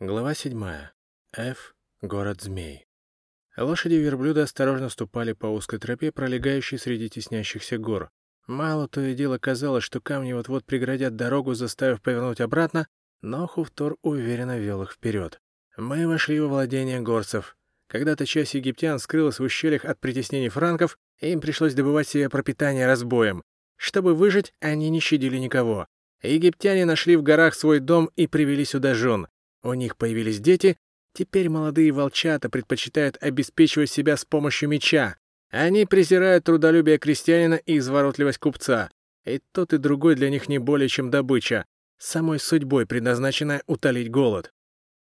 Глава 7. Ф. Город змей. Лошади верблюда осторожно ступали по узкой тропе, пролегающей среди теснящихся гор. Мало то и дело казалось, что камни вот-вот преградят дорогу, заставив повернуть обратно, но Хуфтор уверенно вел их вперед. Мы вошли во владение горцев. Когда-то часть египтян скрылась в ущельях от притеснений франков, и им пришлось добывать себе пропитание разбоем. Чтобы выжить, они не щадили никого. Египтяне нашли в горах свой дом и привели сюда жен. У них появились дети, теперь молодые волчата предпочитают обеспечивать себя с помощью меча. Они презирают трудолюбие крестьянина и изворотливость купца. И тот, и другой для них не более чем добыча, самой судьбой предназначенная утолить голод.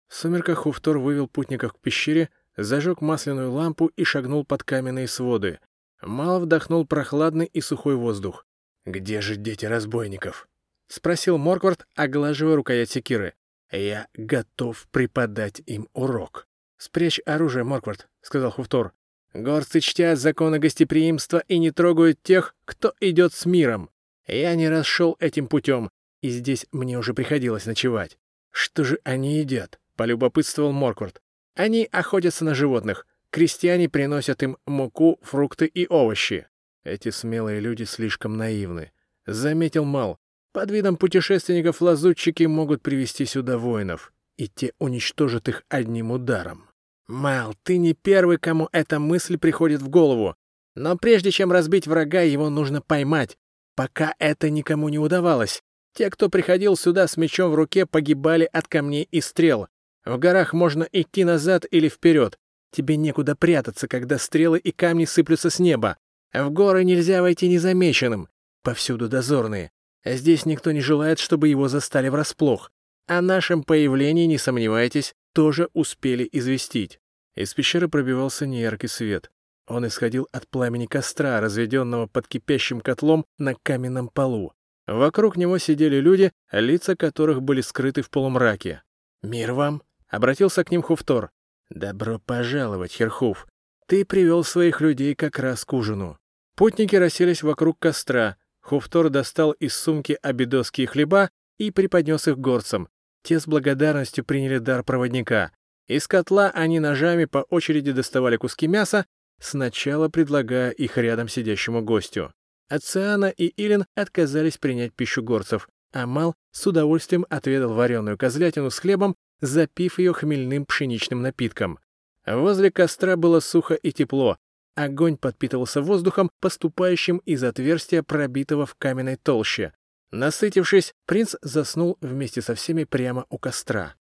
В сумерках Хуфтор вывел путников к пещере, зажег масляную лампу и шагнул под каменные своды. Мал вдохнул прохладный и сухой воздух. «Где же дети разбойников?» — спросил Морквард, оглаживая рукоять секиры. Я готов преподать им урок. «Спрячь оружие, Морквард», — сказал Хуфтор. «Горцы чтят законы гостеприимства и не трогают тех, кто идет с миром. Я не раз шел этим путем, и здесь мне уже приходилось ночевать. Что же они едят?» — полюбопытствовал Морквард. «Они охотятся на животных. Крестьяне приносят им муку, фрукты и овощи. Эти смелые люди слишком наивны. Заметил Мал. Под видом путешественников лазутчики могут привести сюда воинов, и те уничтожат их одним ударом. Мал, ты не первый, кому эта мысль приходит в голову. Но прежде чем разбить врага, его нужно поймать. Пока это никому не удавалось. Те, кто приходил сюда с мечом в руке, погибали от камней и стрел. В горах можно идти назад или вперед. Тебе некуда прятаться, когда стрелы и камни сыплются с неба. В горы нельзя войти незамеченным. Повсюду дозорные. Здесь никто не желает, чтобы его застали врасплох. О нашем появлении, не сомневайтесь, тоже успели известить. Из пещеры пробивался неяркий свет. Он исходил от пламени костра, разведенного под кипящим котлом на каменном полу. Вокруг него сидели люди, лица которых были скрыты в полумраке. «Мир вам!» — обратился к ним Хуфтор. «Добро пожаловать, Херхуф. Ты привел своих людей как раз к ужину». Путники расселись вокруг костра, Хуфтор достал из сумки обедосские хлеба и преподнес их горцам. Те с благодарностью приняли дар проводника. Из котла они ножами по очереди доставали куски мяса, сначала предлагая их рядом сидящему гостю. Ациана и Илин отказались принять пищу горцев, а Мал с удовольствием отведал вареную козлятину с хлебом, запив ее хмельным пшеничным напитком. Возле костра было сухо и тепло, Огонь подпитывался воздухом, поступающим из отверстия, пробитого в каменной толще. Насытившись, принц заснул вместе со всеми прямо у костра.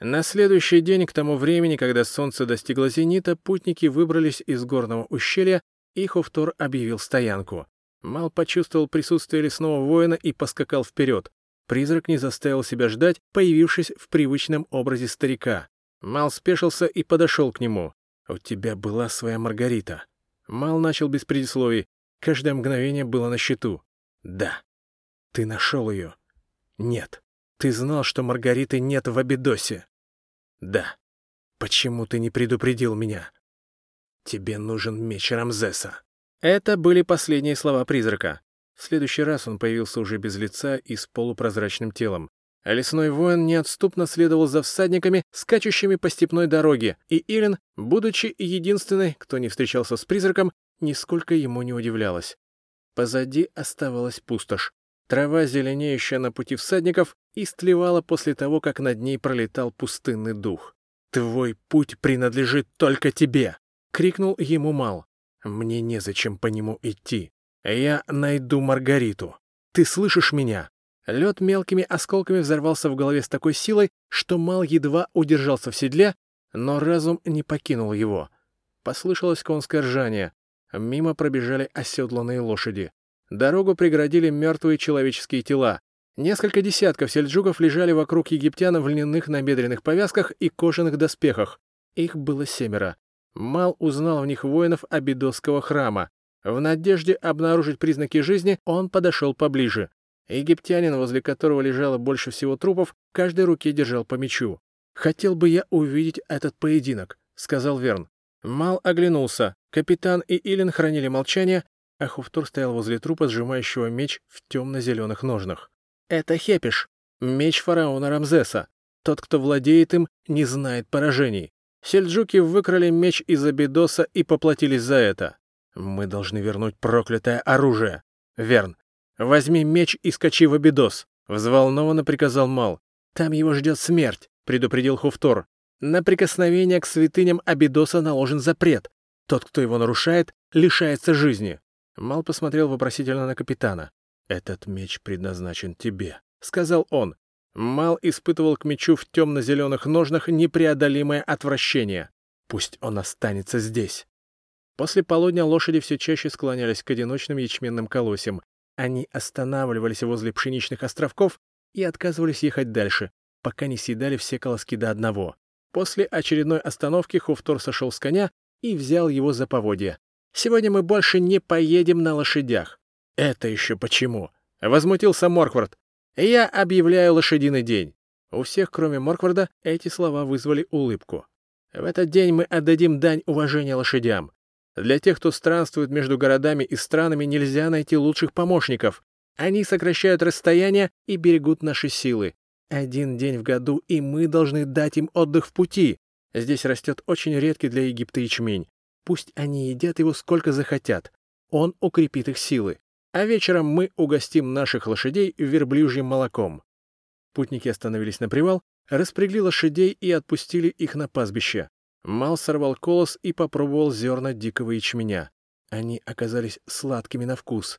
На следующий день, к тому времени, когда солнце достигло зенита, путники выбрались из горного ущелья, и Хуфтор объявил стоянку. Мал почувствовал присутствие лесного воина и поскакал вперед. Призрак не заставил себя ждать, появившись в привычном образе старика. Мал спешился и подошел к нему. «У тебя была своя Маргарита». Мал начал без предисловий. Каждое мгновение было на счету. «Да». «Ты нашел ее?» «Нет». «Ты знал, что Маргариты нет в Абидосе?» «Да». «Почему ты не предупредил меня?» «Тебе нужен меч Рамзеса». Это были последние слова призрака. В следующий раз он появился уже без лица и с полупрозрачным телом. А лесной воин неотступно следовал за всадниками, скачущими по степной дороге, и Ирин, будучи единственной, кто не встречался с призраком, нисколько ему не удивлялась. Позади оставалась пустошь. Трава, зеленеющая на пути всадников, истлевала после того, как над ней пролетал пустынный дух. «Твой путь принадлежит только тебе!» — крикнул ему Мал. «Мне незачем по нему идти. Я найду Маргариту. Ты слышишь меня?» Лед мелкими осколками взорвался в голове с такой силой, что Мал едва удержался в седле, но разум не покинул его. Послышалось конское ржание. Мимо пробежали оседланные лошади. Дорогу преградили мертвые человеческие тела. Несколько десятков сельджуков лежали вокруг египтян в льняных набедренных повязках и кожаных доспехах. Их было семеро. Мал узнал в них воинов Абидосского храма. В надежде обнаружить признаки жизни он подошел поближе. Египтянин, возле которого лежало больше всего трупов, в каждой руке держал по мечу. «Хотел бы я увидеть этот поединок», — сказал Верн. Мал оглянулся. Капитан и Илин хранили молчание, а Хуфтур стоял возле трупа, сжимающего меч в темно-зеленых ножнах. «Это Хепиш, меч фараона Рамзеса. Тот, кто владеет им, не знает поражений. Сельджуки выкрали меч из Абидоса и поплатились за это. Мы должны вернуть проклятое оружие. Верн, возьми меч и скачи в Абидос. Взволнованно приказал Мал. Там его ждет смерть, предупредил Хуфтор. На прикосновение к святыням Абидоса наложен запрет. Тот, кто его нарушает, лишается жизни. Мал посмотрел вопросительно на капитана. «Этот меч предназначен тебе», — сказал он. Мал испытывал к мечу в темно-зеленых ножнах непреодолимое отвращение. Пусть он останется здесь. После полудня лошади все чаще склонялись к одиночным ячменным колосьям. Они останавливались возле пшеничных островков и отказывались ехать дальше, пока не съедали все колоски до одного. После очередной остановки Хуфтор сошел с коня и взял его за поводья. «Сегодня мы больше не поедем на лошадях». «Это еще почему?» — возмутился Морквард. Я объявляю лошадиный день. У всех, кроме Моркварда, эти слова вызвали улыбку. В этот день мы отдадим дань уважения лошадям. Для тех, кто странствует между городами и странами, нельзя найти лучших помощников. Они сокращают расстояние и берегут наши силы. Один день в году, и мы должны дать им отдых в пути. Здесь растет очень редкий для Египта ячмень. Пусть они едят его сколько захотят. Он укрепит их силы а вечером мы угостим наших лошадей верблюжьим молоком. Путники остановились на привал, распрягли лошадей и отпустили их на пастбище. Мал сорвал колос и попробовал зерна дикого ячменя. Они оказались сладкими на вкус.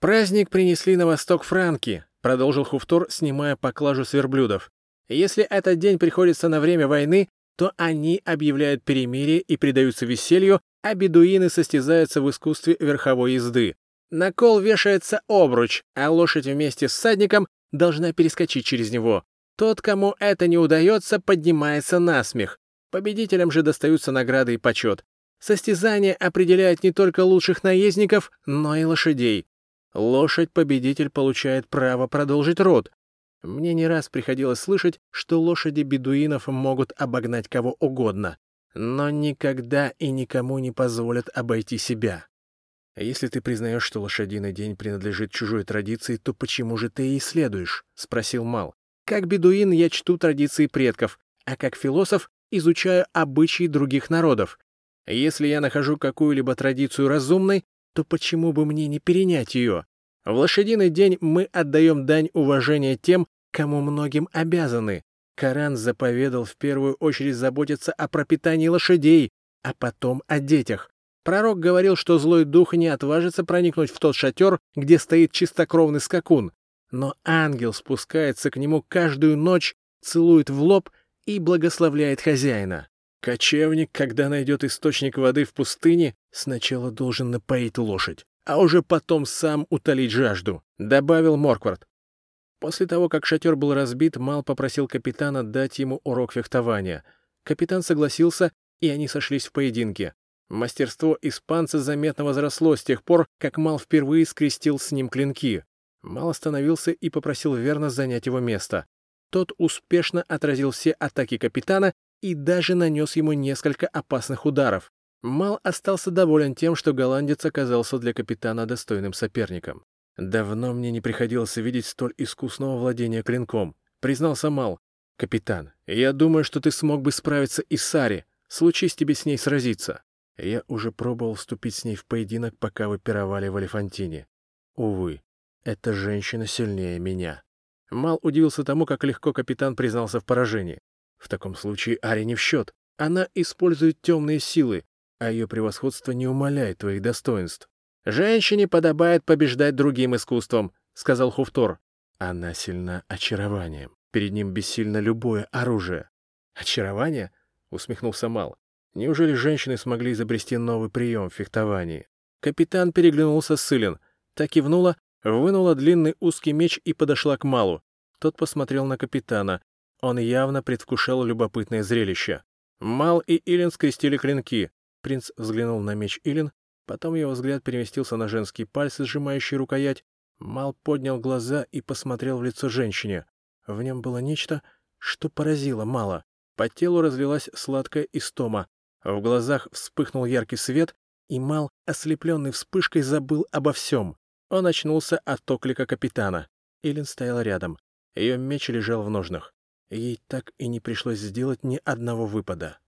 «Праздник принесли на восток франки», — продолжил Хуфтор, снимая поклажу с верблюдов. «Если этот день приходится на время войны, то они объявляют перемирие и предаются веселью, а бедуины состязаются в искусстве верховой езды. На кол вешается обруч, а лошадь вместе с садником должна перескочить через него. Тот, кому это не удается, поднимается на смех. Победителям же достаются награды и почет. Состязание определяет не только лучших наездников, но и лошадей. Лошадь-победитель получает право продолжить род. Мне не раз приходилось слышать, что лошади бедуинов могут обогнать кого угодно, но никогда и никому не позволят обойти себя. Если ты признаешь, что лошадиный день принадлежит чужой традиции, то почему же ты и исследуешь? — спросил Мал. Как бедуин я чту традиции предков, а как философ изучаю обычаи других народов. Если я нахожу какую-либо традицию разумной, то почему бы мне не перенять ее? В лошадиный день мы отдаем дань уважения тем, кому многим обязаны. Коран заповедал в первую очередь заботиться о пропитании лошадей, а потом о детях. Пророк говорил, что злой дух не отважится проникнуть в тот шатер, где стоит чистокровный скакун. Но ангел спускается к нему каждую ночь, целует в лоб и благословляет хозяина. Кочевник, когда найдет источник воды в пустыне, сначала должен напоить лошадь, а уже потом сам утолить жажду, добавил Морквард. После того, как шатер был разбит, Мал попросил капитана дать ему урок фехтования. Капитан согласился, и они сошлись в поединке. Мастерство испанца заметно возросло с тех пор, как Мал впервые скрестил с ним клинки. Мал остановился и попросил верно занять его место. Тот успешно отразил все атаки капитана и даже нанес ему несколько опасных ударов. Мал остался доволен тем, что голландец оказался для капитана достойным соперником. «Давно мне не приходилось видеть столь искусного владения клинком», — признался Мал. «Капитан, я думаю, что ты смог бы справиться и с Сари. Случись тебе с ней сразиться». Я уже пробовал вступить с ней в поединок, пока вы пировали в Алифантине. Увы, эта женщина сильнее меня. Мал удивился тому, как легко капитан признался в поражении. В таком случае Ари не в счет. Она использует темные силы, а ее превосходство не умаляет твоих достоинств. «Женщине подобает побеждать другим искусством», — сказал Хуфтор. «Она сильна очарованием. Перед ним бессильно любое оружие». «Очарование?» — усмехнулся Мал. Неужели женщины смогли изобрести новый прием в фехтовании? Капитан переглянулся с Сылин. Так кивнула, вынула длинный узкий меч и подошла к Малу. Тот посмотрел на капитана. Он явно предвкушал любопытное зрелище. Мал и Илин скрестили клинки. Принц взглянул на меч Илин, потом его взгляд переместился на женские пальцы, сжимающие рукоять. Мал поднял глаза и посмотрел в лицо женщине. В нем было нечто, что поразило Мала. По телу разлилась сладкая истома. В глазах вспыхнул яркий свет, и Мал, ослепленный вспышкой, забыл обо всем. Он очнулся от оклика капитана. Илин стоял рядом. Ее меч лежал в ножнах. ей так и не пришлось сделать ни одного выпада.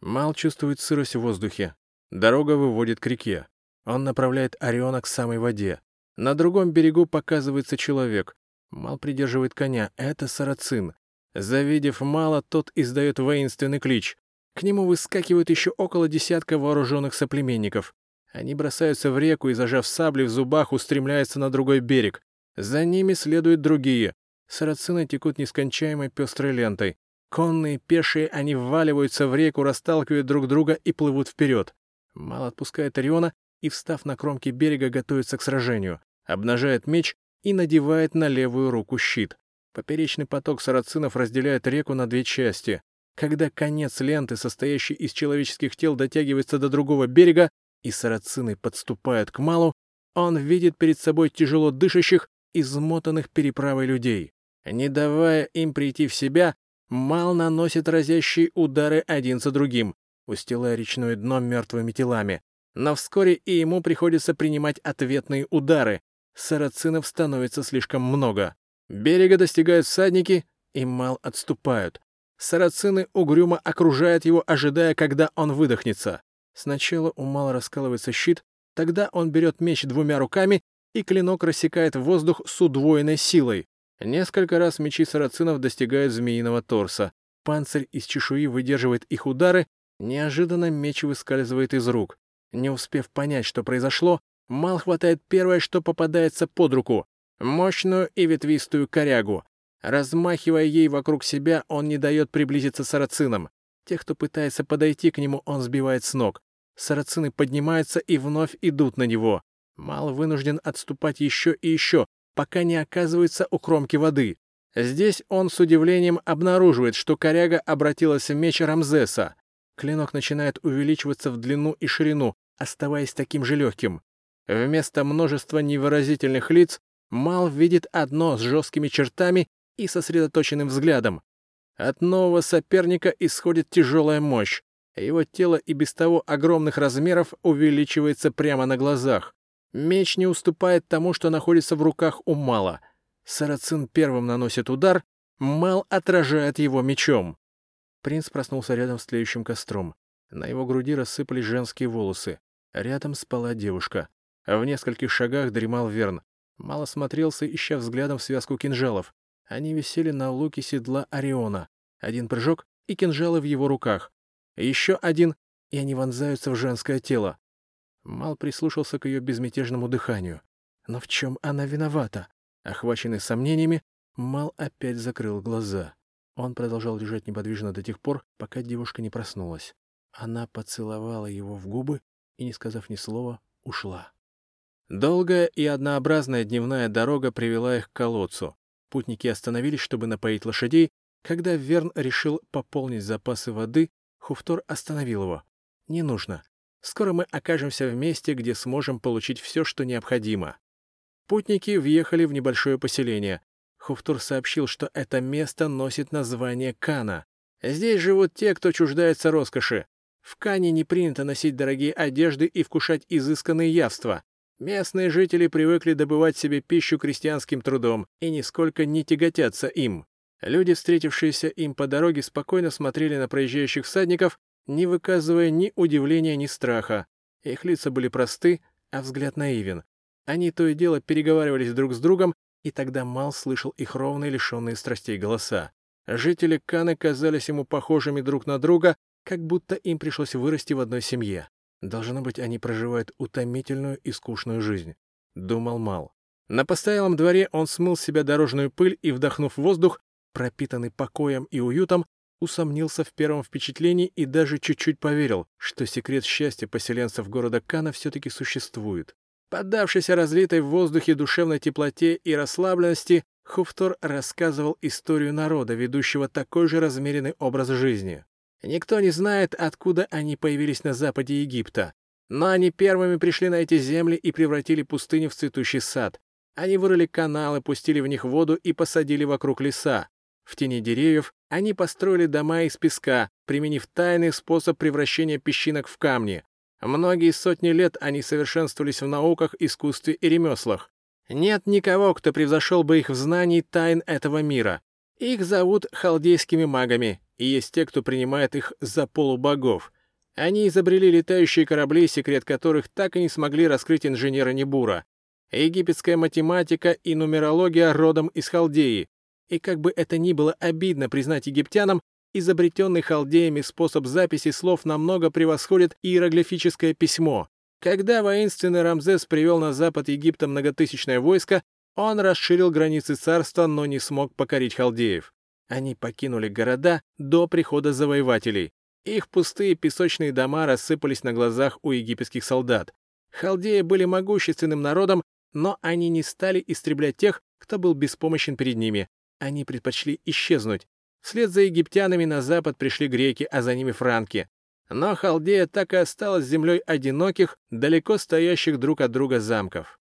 Мал чувствует сырость в воздухе. Дорога выводит к реке. Он направляет Ориона к самой воде. На другом берегу показывается человек. Мал придерживает коня. Это сарацин. Завидев Мала, тот издает воинственный клич. К нему выскакивают еще около десятка вооруженных соплеменников. Они бросаются в реку и, зажав сабли в зубах, устремляются на другой берег. За ними следуют другие. Сарацины текут нескончаемой пестрой лентой. Конные, пешие, они вваливаются в реку, расталкивают друг друга и плывут вперед. Мал отпускает Ориона и, встав на кромке берега, готовится к сражению. Обнажает меч и надевает на левую руку щит. Поперечный поток сарацинов разделяет реку на две части. Когда конец ленты, состоящий из человеческих тел, дотягивается до другого берега, и сарацины подступают к Малу, он видит перед собой тяжело дышащих, измотанных переправой людей. Не давая им прийти в себя, Мал наносит разящие удары один за другим, устилая речное дно мертвыми телами. Но вскоре и ему приходится принимать ответные удары. Сарацинов становится слишком много. Берега достигают всадники, и Мал отступают. Сарацины угрюмо окружают его, ожидая, когда он выдохнется. Сначала у Мала раскалывается щит, тогда он берет меч двумя руками, и клинок рассекает воздух с удвоенной силой. Несколько раз мечи сарацинов достигают змеиного торса. Панцирь из чешуи выдерживает их удары, неожиданно меч выскальзывает из рук. Не успев понять, что произошло, Мал хватает первое, что попадается под руку — мощную и ветвистую корягу. Размахивая ей вокруг себя, он не дает приблизиться сарацинам. Тех, кто пытается подойти к нему, он сбивает с ног. Сарацины поднимаются и вновь идут на него. Мал вынужден отступать еще и еще, пока не оказывается у кромки воды. Здесь он с удивлением обнаруживает, что коряга обратилась в меч Рамзеса. Клинок начинает увеличиваться в длину и ширину, оставаясь таким же легким. Вместо множества невыразительных лиц Мал видит одно с жесткими чертами и сосредоточенным взглядом. От нового соперника исходит тяжелая мощь. Его тело и без того огромных размеров увеличивается прямо на глазах. Меч не уступает тому, что находится в руках у Мала. Сарацин первым наносит удар, Мал отражает его мечом. Принц проснулся рядом с тлеющим костром. На его груди рассыпались женские волосы. Рядом спала девушка. В нескольких шагах дремал Верн. Мало смотрелся, ища взглядом связку кинжалов. Они висели на луке седла Ориона. Один прыжок, и кинжалы в его руках. Еще один, и они вонзаются в женское тело. Мал прислушался к ее безмятежному дыханию. Но в чем она виновата? Охваченный сомнениями, Мал опять закрыл глаза. Он продолжал лежать неподвижно до тех пор, пока девушка не проснулась. Она поцеловала его в губы и, не сказав ни слова, ушла. Долгая и однообразная дневная дорога привела их к колодцу. Путники остановились, чтобы напоить лошадей. Когда Верн решил пополнить запасы воды, Хуфтор остановил его. «Не нужно. Скоро мы окажемся в месте, где сможем получить все, что необходимо». Путники въехали в небольшое поселение. Хуфтур сообщил, что это место носит название Кана. Здесь живут те, кто чуждается роскоши. В Кане не принято носить дорогие одежды и вкушать изысканные явства. Местные жители привыкли добывать себе пищу крестьянским трудом и нисколько не тяготятся им. Люди, встретившиеся им по дороге, спокойно смотрели на проезжающих всадников, не выказывая ни удивления, ни страха. Их лица были просты, а взгляд наивен. Они то и дело переговаривались друг с другом, и тогда Мал слышал их ровные, лишенные страстей голоса. Жители Каны казались ему похожими друг на друга, как будто им пришлось вырасти в одной семье. Должно быть, они проживают утомительную и скучную жизнь. Думал Мал. На постоялом дворе он смыл с себя дорожную пыль и, вдохнув воздух, пропитанный покоем и уютом, усомнился в первом впечатлении и даже чуть-чуть поверил, что секрет счастья поселенцев города Кана все-таки существует. Поддавшись разлитой в воздухе душевной теплоте и расслабленности, Хуфтор рассказывал историю народа, ведущего такой же размеренный образ жизни. Никто не знает, откуда они появились на западе Египта. Но они первыми пришли на эти земли и превратили пустыню в цветущий сад. Они вырыли каналы, пустили в них воду и посадили вокруг леса. В тени деревьев они построили дома из песка, применив тайный способ превращения песчинок в камни. Многие сотни лет они совершенствовались в науках, искусстве и ремеслах. Нет никого, кто превзошел бы их в знании тайн этого мира. Их зовут халдейскими магами, и есть те, кто принимает их за полубогов. Они изобрели летающие корабли, секрет которых так и не смогли раскрыть инженеры Небура. Египетская математика и нумерология родом из Халдеи. И как бы это ни было обидно признать египтянам, изобретенный халдеями способ записи слов намного превосходит иероглифическое письмо. Когда воинственный Рамзес привел на запад Египта многотысячное войско, он расширил границы царства, но не смог покорить халдеев. Они покинули города до прихода завоевателей. Их пустые песочные дома рассыпались на глазах у египетских солдат. Халдеи были могущественным народом, но они не стали истреблять тех, кто был беспомощен перед ними. Они предпочли исчезнуть. Вслед за египтянами на запад пришли греки, а за ними франки. Но Халдея так и осталась землей одиноких, далеко стоящих друг от друга замков.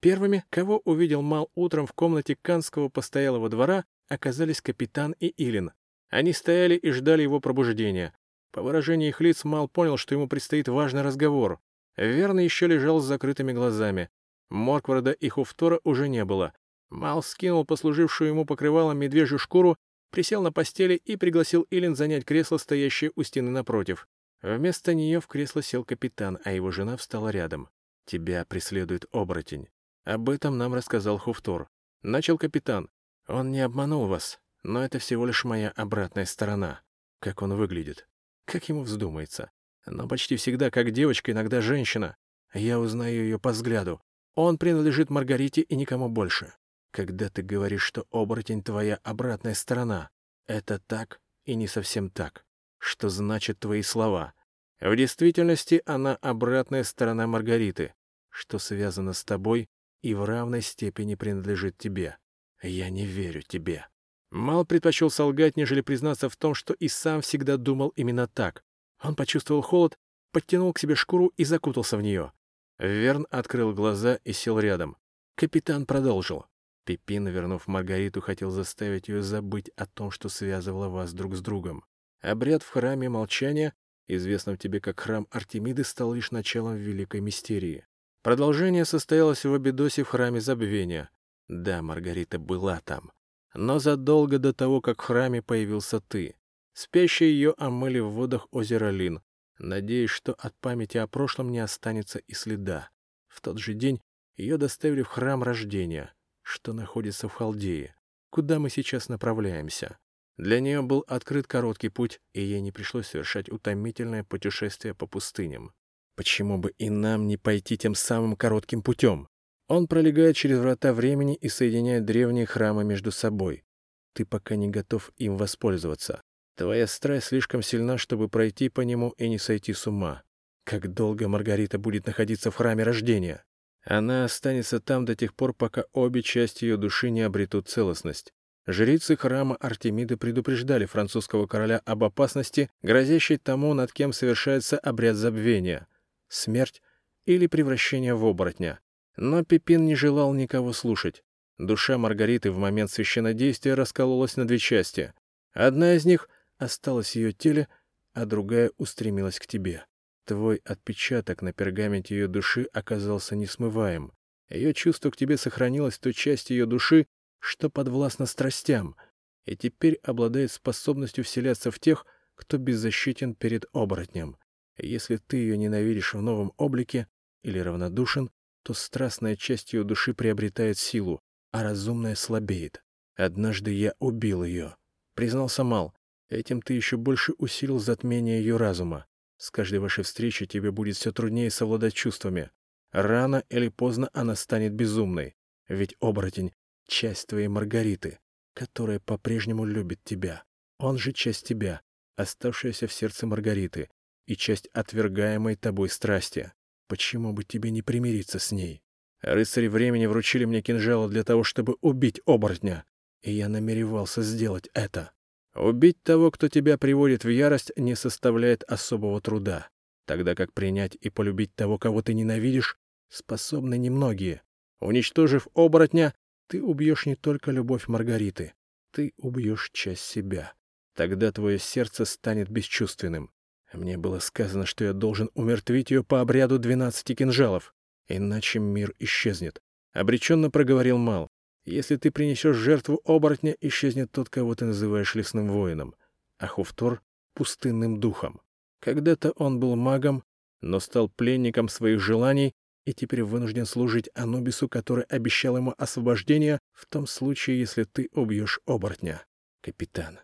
Первыми, кого увидел Мал утром в комнате Канского постоялого двора, оказались капитан и Илин. Они стояли и ждали его пробуждения. По выражению их лиц Мал понял, что ему предстоит важный разговор. Верно еще лежал с закрытыми глазами. Моркварда и Хуфтора уже не было. Мал скинул послужившую ему покрывалом медвежью шкуру, присел на постели и пригласил Илин занять кресло, стоящее у стены напротив. Вместо нее в кресло сел капитан, а его жена встала рядом. «Тебя преследует оборотень». Об этом нам рассказал Хуфтор. Начал капитан. «Он не обманул вас, но это всего лишь моя обратная сторона. Как он выглядит как ему вздумается. Но почти всегда, как девочка, иногда женщина. Я узнаю ее по взгляду. Он принадлежит Маргарите и никому больше. Когда ты говоришь, что оборотень твоя обратная сторона, это так и не совсем так. Что значит твои слова? В действительности она обратная сторона Маргариты, что связано с тобой и в равной степени принадлежит тебе. Я не верю тебе. Мал предпочел солгать, нежели признаться в том, что и сам всегда думал именно так. Он почувствовал холод, подтянул к себе шкуру и закутался в нее. Верн открыл глаза и сел рядом. Капитан продолжил. Пипин, вернув Маргариту, хотел заставить ее забыть о том, что связывало вас друг с другом. Обряд в храме молчания, известном тебе как храм Артемиды, стал лишь началом великой мистерии. Продолжение состоялось в Абидосе в храме забвения. Да, Маргарита была там. Но задолго до того, как в храме появился ты. Спящие ее омыли в водах озера Лин, надеясь, что от памяти о прошлом не останется и следа. В тот же день ее доставили в храм рождения, что находится в Халдее, куда мы сейчас направляемся. Для нее был открыт короткий путь, и ей не пришлось совершать утомительное путешествие по пустыням. Почему бы и нам не пойти тем самым коротким путем? Он пролегает через врата времени и соединяет древние храмы между собой. Ты пока не готов им воспользоваться. Твоя страсть слишком сильна, чтобы пройти по нему и не сойти с ума. Как долго Маргарита будет находиться в храме рождения? Она останется там до тех пор, пока обе части ее души не обретут целостность. Жрицы храма Артемиды предупреждали французского короля об опасности, грозящей тому, над кем совершается обряд забвения — смерть или превращение в оборотня. Но Пипин не желал никого слушать. Душа Маргариты в момент священнодействия раскололась на две части. Одна из них осталась в ее теле, а другая устремилась к тебе. Твой отпечаток на пергаменте ее души оказался несмываем. Ее чувство к тебе сохранилось в той части ее души, что подвластна страстям, и теперь обладает способностью вселяться в тех, кто беззащитен перед оборотнем. Если ты ее ненавидишь в новом облике или равнодушен, то страстная часть ее души приобретает силу, а разумная слабеет. Однажды я убил ее. Признался Мал. Этим ты еще больше усилил затмение ее разума. С каждой вашей встречей тебе будет все труднее совладать чувствами. Рано или поздно она станет безумной. Ведь оборотень — часть твоей Маргариты, которая по-прежнему любит тебя. Он же часть тебя, оставшаяся в сердце Маргариты, и часть отвергаемой тобой страсти. Почему бы тебе не примириться с ней? Рыцари времени вручили мне кинжалы для того, чтобы убить оборотня, и я намеревался сделать это. Убить того, кто тебя приводит в ярость, не составляет особого труда, тогда как принять и полюбить того, кого ты ненавидишь, способны немногие. Уничтожив оборотня, ты убьешь не только любовь Маргариты, ты убьешь часть себя. Тогда твое сердце станет бесчувственным. Мне было сказано, что я должен умертвить ее по обряду двенадцати кинжалов, иначе мир исчезнет. Обреченно проговорил Мал. Если ты принесешь жертву оборотня, исчезнет тот, кого ты называешь лесным воином, а Хуфтор — пустынным духом. Когда-то он был магом, но стал пленником своих желаний и теперь вынужден служить Анубису, который обещал ему освобождение в том случае, если ты убьешь оборотня. Капитан,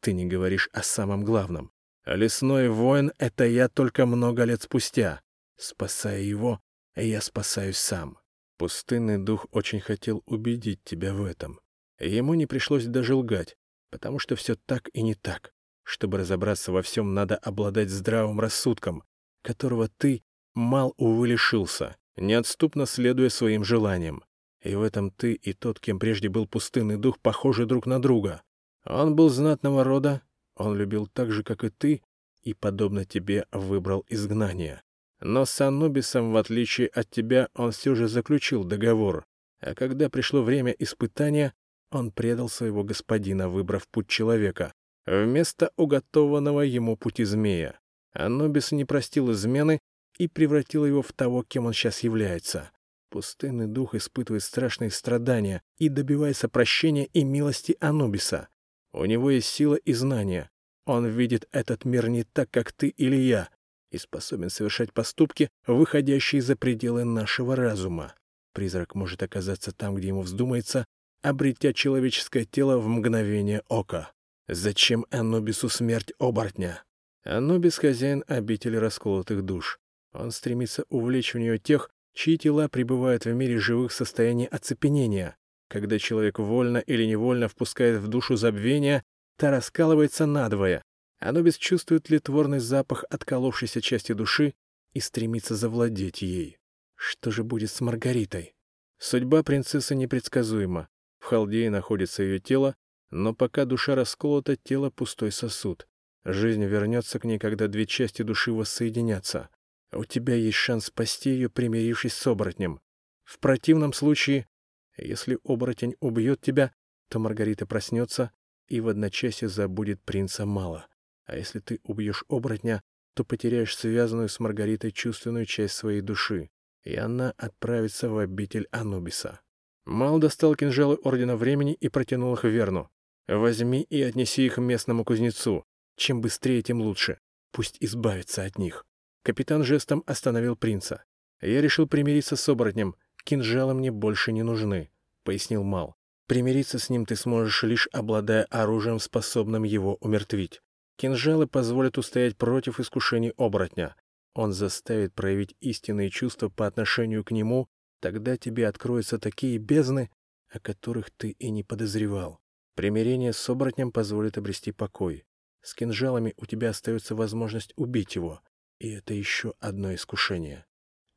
ты не говоришь о самом главном. Лесной воин — это я только много лет спустя. Спасая его, я спасаюсь сам. Пустынный дух очень хотел убедить тебя в этом. Ему не пришлось даже лгать, потому что все так и не так. Чтобы разобраться во всем, надо обладать здравым рассудком, которого ты, мал, увы, лишился, неотступно следуя своим желаниям. И в этом ты и тот, кем прежде был пустынный дух, похожи друг на друга. Он был знатного рода, он любил так же, как и ты, и, подобно тебе, выбрал изгнание. Но с Анубисом, в отличие от тебя, он все же заключил договор. А когда пришло время испытания, он предал своего господина, выбрав путь человека, вместо уготованного ему пути змея. Анубис не простил измены и превратил его в того, кем он сейчас является. Пустынный дух испытывает страшные страдания и добивается прощения и милости Анубиса. У него есть сила и знания. Он видит этот мир не так, как ты или я, и способен совершать поступки, выходящие за пределы нашего разума. Призрак может оказаться там, где ему вздумается, обретя человеческое тело в мгновение ока. Зачем Анубису смерть оборотня? Анубис — хозяин обители расколотых душ. Он стремится увлечь в нее тех, чьи тела пребывают в мире живых в состоянии оцепенения. Когда человек вольно или невольно впускает в душу забвения, та раскалывается надвое, Анубис чувствует литворный запах отколовшейся части души и стремится завладеть ей. Что же будет с Маргаритой? Судьба принцессы непредсказуема. В Халдее находится ее тело, но пока душа расколота, тело — пустой сосуд. Жизнь вернется к ней, когда две части души воссоединятся. У тебя есть шанс спасти ее, примирившись с оборотнем. В противном случае, если оборотень убьет тебя, то Маргарита проснется и в одночасье забудет принца мало. А если ты убьешь оборотня, то потеряешь связанную с Маргаритой чувственную часть своей души, и она отправится в обитель Анубиса. Мал достал кинжалы Ордена Времени и протянул их Верну. «Возьми и отнеси их местному кузнецу. Чем быстрее, тем лучше. Пусть избавится от них». Капитан жестом остановил принца. «Я решил примириться с оборотнем. Кинжалы мне больше не нужны», — пояснил Мал. «Примириться с ним ты сможешь, лишь обладая оружием, способным его умертвить. Кинжалы позволят устоять против искушений оборотня. Он заставит проявить истинные чувства по отношению к нему, тогда тебе откроются такие бездны, о которых ты и не подозревал. Примирение с оборотнем позволит обрести покой. С кинжалами у тебя остается возможность убить его, и это еще одно искушение.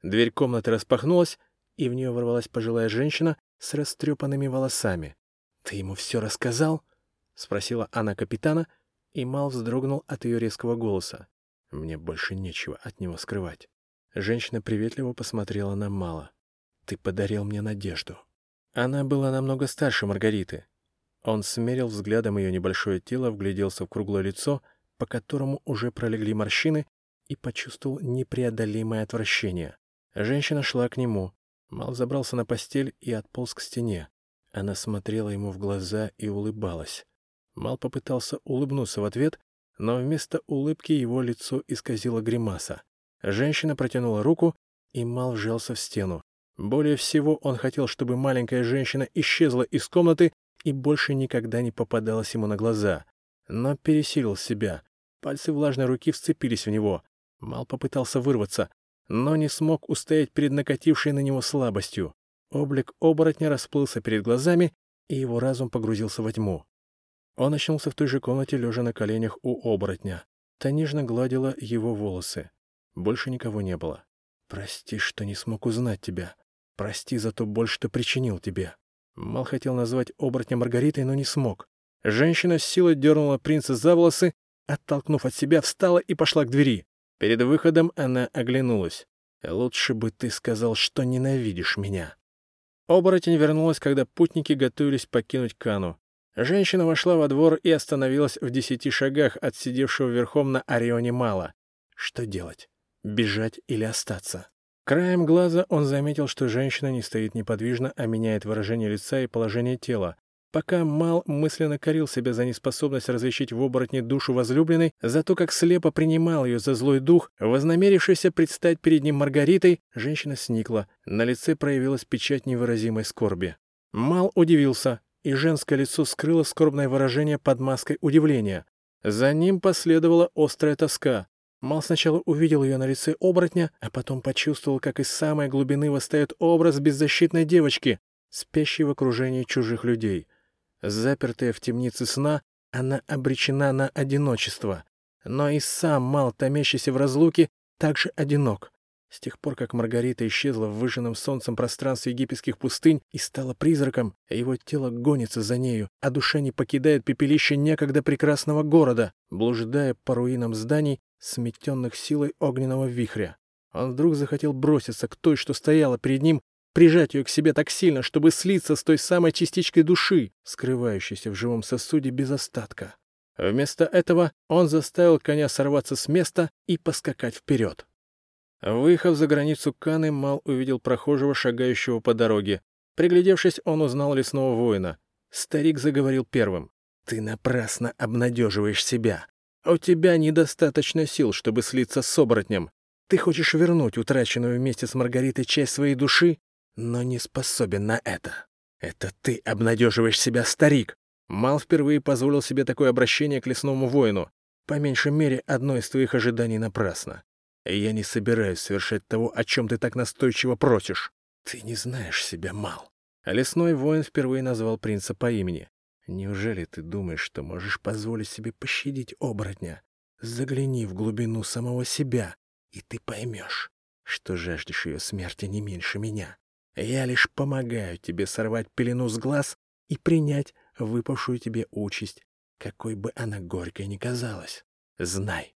Дверь комнаты распахнулась, и в нее ворвалась пожилая женщина с растрепанными волосами. «Ты ему все рассказал?» — спросила она капитана, и Мал вздрогнул от ее резкого голоса. Мне больше нечего от него скрывать. Женщина приветливо посмотрела на Мала. «Ты подарил мне надежду». Она была намного старше Маргариты. Он смерил взглядом ее небольшое тело, вгляделся в круглое лицо, по которому уже пролегли морщины, и почувствовал непреодолимое отвращение. Женщина шла к нему. Мал забрался на постель и отполз к стене. Она смотрела ему в глаза и улыбалась. Мал попытался улыбнуться в ответ, но вместо улыбки его лицо исказило гримаса. Женщина протянула руку, и Мал вжался в стену. Более всего он хотел, чтобы маленькая женщина исчезла из комнаты и больше никогда не попадалась ему на глаза. Но пересилил себя. Пальцы влажной руки вцепились в него. Мал попытался вырваться, но не смог устоять перед накатившей на него слабостью. Облик оборотня расплылся перед глазами, и его разум погрузился во тьму. Он очнулся в той же комнате, лежа на коленях у оборотня. Та нежно гладила его волосы. Больше никого не было. «Прости, что не смог узнать тебя. Прости за то боль, что причинил тебе». Мал хотел назвать оборотня Маргаритой, но не смог. Женщина с силой дернула принца за волосы, оттолкнув от себя, встала и пошла к двери. Перед выходом она оглянулась. «Лучше бы ты сказал, что ненавидишь меня». Оборотень вернулась, когда путники готовились покинуть Кану. Женщина вошла во двор и остановилась в десяти шагах от сидевшего верхом на Орионе Мала. Что делать? Бежать или остаться? Краем глаза он заметил, что женщина не стоит неподвижно, а меняет выражение лица и положение тела. Пока Мал мысленно корил себя за неспособность различить в оборотне душу возлюбленной, за то, как слепо принимал ее за злой дух, вознамерившийся предстать перед ним Маргаритой, женщина сникла. На лице проявилась печать невыразимой скорби. Мал удивился, и женское лицо скрыло скорбное выражение под маской удивления. За ним последовала острая тоска. Мал сначала увидел ее на лице оборотня, а потом почувствовал, как из самой глубины восстает образ беззащитной девочки, спящей в окружении чужих людей. Запертая в темнице сна, она обречена на одиночество. Но и сам Мал, томящийся в разлуке, также одинок. С тех пор, как Маргарита исчезла в выжженном солнцем пространстве египетских пустынь и стала призраком, его тело гонится за нею, а душа не покидает пепелище некогда прекрасного города, блуждая по руинам зданий, сметенных силой огненного вихря. Он вдруг захотел броситься к той, что стояла перед ним, прижать ее к себе так сильно, чтобы слиться с той самой частичкой души, скрывающейся в живом сосуде без остатка. Вместо этого он заставил коня сорваться с места и поскакать вперед. Выехав за границу Каны, Мал увидел прохожего, шагающего по дороге. Приглядевшись, он узнал лесного воина. Старик заговорил первым. «Ты напрасно обнадеживаешь себя. У тебя недостаточно сил, чтобы слиться с оборотнем. Ты хочешь вернуть утраченную вместе с Маргаритой часть своей души, но не способен на это. Это ты обнадеживаешь себя, старик. Мал впервые позволил себе такое обращение к лесному воину. По меньшей мере, одно из твоих ожиданий напрасно. Я не собираюсь совершать того, о чем ты так настойчиво просишь. Ты не знаешь себя, Мал. Лесной воин впервые назвал принца по имени. Неужели ты думаешь, что можешь позволить себе пощадить оборотня? Загляни в глубину самого себя, и ты поймешь, что жаждешь ее смерти не меньше меня. Я лишь помогаю тебе сорвать пелену с глаз и принять выпавшую тебе участь, какой бы она горькой ни казалась. Знай,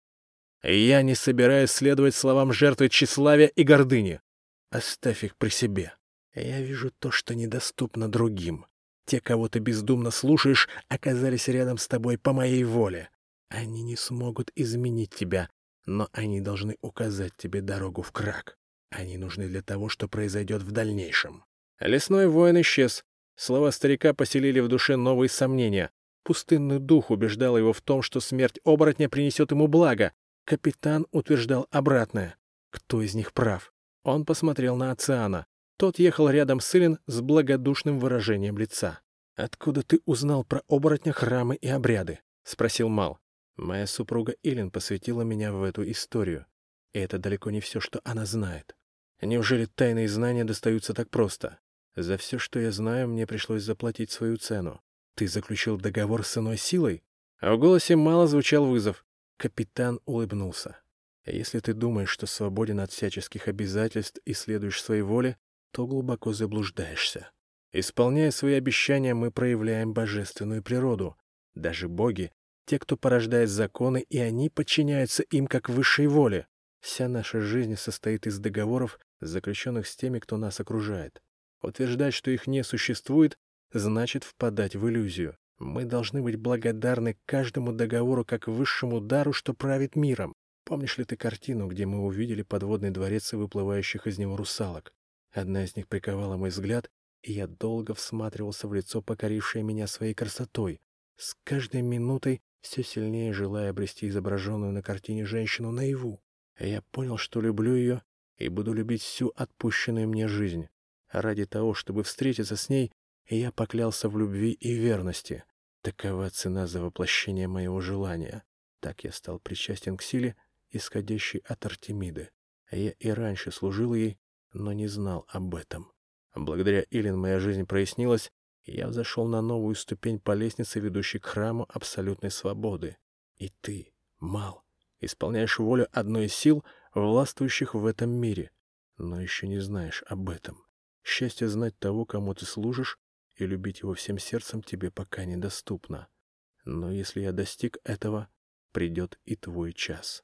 я не собираюсь следовать словам жертвы тщеславия и гордыни. Оставь их при себе. Я вижу то, что недоступно другим. Те, кого ты бездумно слушаешь, оказались рядом с тобой по моей воле. Они не смогут изменить тебя, но они должны указать тебе дорогу в крак. Они нужны для того, что произойдет в дальнейшем. Лесной воин исчез. Слова старика поселили в душе новые сомнения. Пустынный дух убеждал его в том, что смерть оборотня принесет ему благо. Капитан утверждал обратное. Кто из них прав? Он посмотрел на Оциана. Тот ехал рядом с Илин с благодушным выражением лица. «Откуда ты узнал про оборотня, храмы и обряды?» — спросил Мал. «Моя супруга Илин посвятила меня в эту историю. И это далеко не все, что она знает. Неужели тайные знания достаются так просто? За все, что я знаю, мне пришлось заплатить свою цену. Ты заключил договор с иной силой?» А в голосе Мала звучал вызов. Капитан улыбнулся. «Если ты думаешь, что свободен от всяческих обязательств и следуешь своей воле, то глубоко заблуждаешься. Исполняя свои обещания, мы проявляем божественную природу. Даже боги — те, кто порождает законы, и они подчиняются им как высшей воле. Вся наша жизнь состоит из договоров, заключенных с теми, кто нас окружает. Утверждать, что их не существует, значит впадать в иллюзию. Мы должны быть благодарны каждому договору как высшему дару, что правит миром. Помнишь ли ты картину, где мы увидели подводный дворец и выплывающих из него русалок? Одна из них приковала мой взгляд, и я долго всматривался в лицо, покорившее меня своей красотой, с каждой минутой все сильнее желая обрести изображенную на картине женщину наяву. Я понял, что люблю ее и буду любить всю отпущенную мне жизнь. Ради того, чтобы встретиться с ней, я поклялся в любви и верности. Такова цена за воплощение моего желания. Так я стал причастен к силе, исходящей от Артемиды. Я и раньше служил ей, но не знал об этом. Благодаря Илин моя жизнь прояснилась, и я взошел на новую ступень по лестнице, ведущей к храму абсолютной свободы. И ты, Мал, исполняешь волю одной из сил, властвующих в этом мире, но еще не знаешь об этом. Счастье знать того, кому ты служишь, и любить его всем сердцем тебе пока недоступно. Но если я достиг этого, придет и твой час.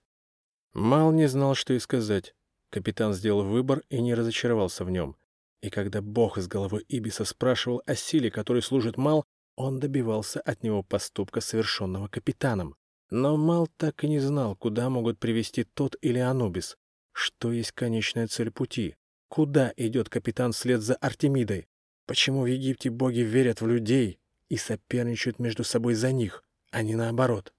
Мал не знал, что и сказать. Капитан сделал выбор и не разочаровался в нем. И когда бог из головы Ибиса спрашивал о силе, которой служит Мал, он добивался от него поступка, совершенного капитаном. Но Мал так и не знал, куда могут привести тот или Анубис. Что есть конечная цель пути? Куда идет капитан вслед за Артемидой? Почему в Египте боги верят в людей и соперничают между собой за них, а не наоборот?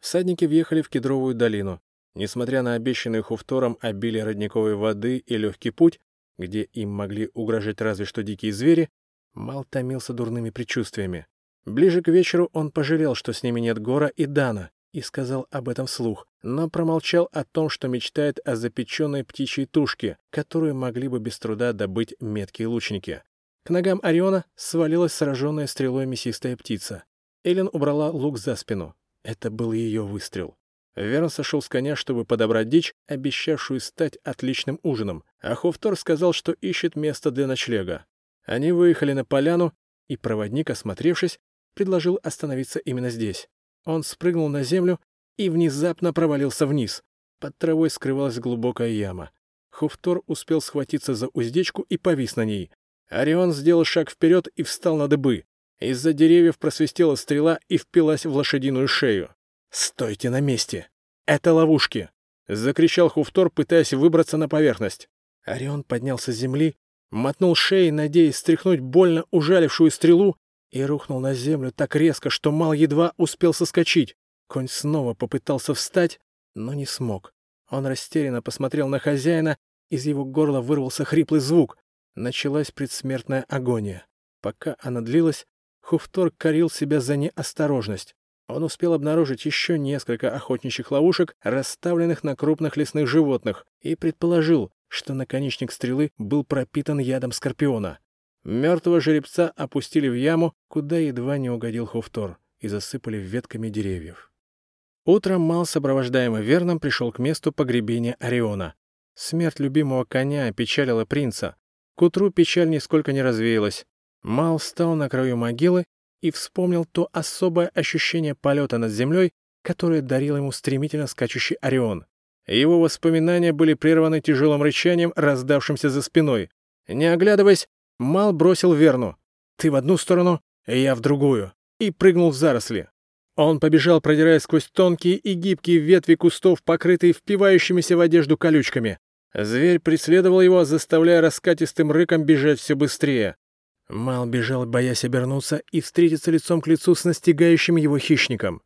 Всадники въехали в Кедровую долину. Несмотря на обещанный Хуфтором обилие родниковой воды и легкий путь, где им могли угрожать разве что дикие звери, Мал томился дурными предчувствиями. Ближе к вечеру он пожалел, что с ними нет Гора и Дана, и сказал об этом вслух, но промолчал о том, что мечтает о запеченной птичьей тушке, которую могли бы без труда добыть меткие лучники. К ногам Ориона свалилась сраженная стрелой мясистая птица. Эллен убрала лук за спину. Это был ее выстрел. Верн сошел с коня, чтобы подобрать дичь, обещавшую стать отличным ужином, а Хофтор сказал, что ищет место для ночлега. Они выехали на поляну, и проводник, осмотревшись, предложил остановиться именно здесь. Он спрыгнул на землю и внезапно провалился вниз. Под травой скрывалась глубокая яма. Хуфтор успел схватиться за уздечку и повис на ней. Орион сделал шаг вперед и встал на дыбы. Из-за деревьев просвистела стрела и впилась в лошадиную шею. «Стойте на месте! Это ловушки!» — закричал Хуфтор, пытаясь выбраться на поверхность. Орион поднялся с земли, мотнул шеей, надеясь стряхнуть больно ужалившую стрелу, и рухнул на землю так резко, что Мал едва успел соскочить. Конь снова попытался встать, но не смог. Он растерянно посмотрел на хозяина, из его горла вырвался хриплый звук. Началась предсмертная агония. Пока она длилась, Хуфтор корил себя за неосторожность. Он успел обнаружить еще несколько охотничьих ловушек, расставленных на крупных лесных животных, и предположил, что наконечник стрелы был пропитан ядом скорпиона. Мертвого жеребца опустили в яму, куда едва не угодил Хуфтор, и засыпали ветками деревьев. Утром Мал, сопровождаемый Верном, пришел к месту погребения Ориона. Смерть любимого коня опечалила принца. К утру печаль нисколько не развеялась. Мал встал на краю могилы и вспомнил то особое ощущение полета над землей, которое дарил ему стремительно скачущий Орион. Его воспоминания были прерваны тяжелым рычанием, раздавшимся за спиной. Не оглядываясь, Мал бросил Верну. «Ты в одну сторону, я в другую», и прыгнул в заросли. Он побежал, продираясь сквозь тонкие и гибкие ветви кустов, покрытые впивающимися в одежду колючками. Зверь преследовал его, заставляя раскатистым рыком бежать все быстрее. Мал бежал, боясь обернуться и встретиться лицом к лицу с настигающим его хищником.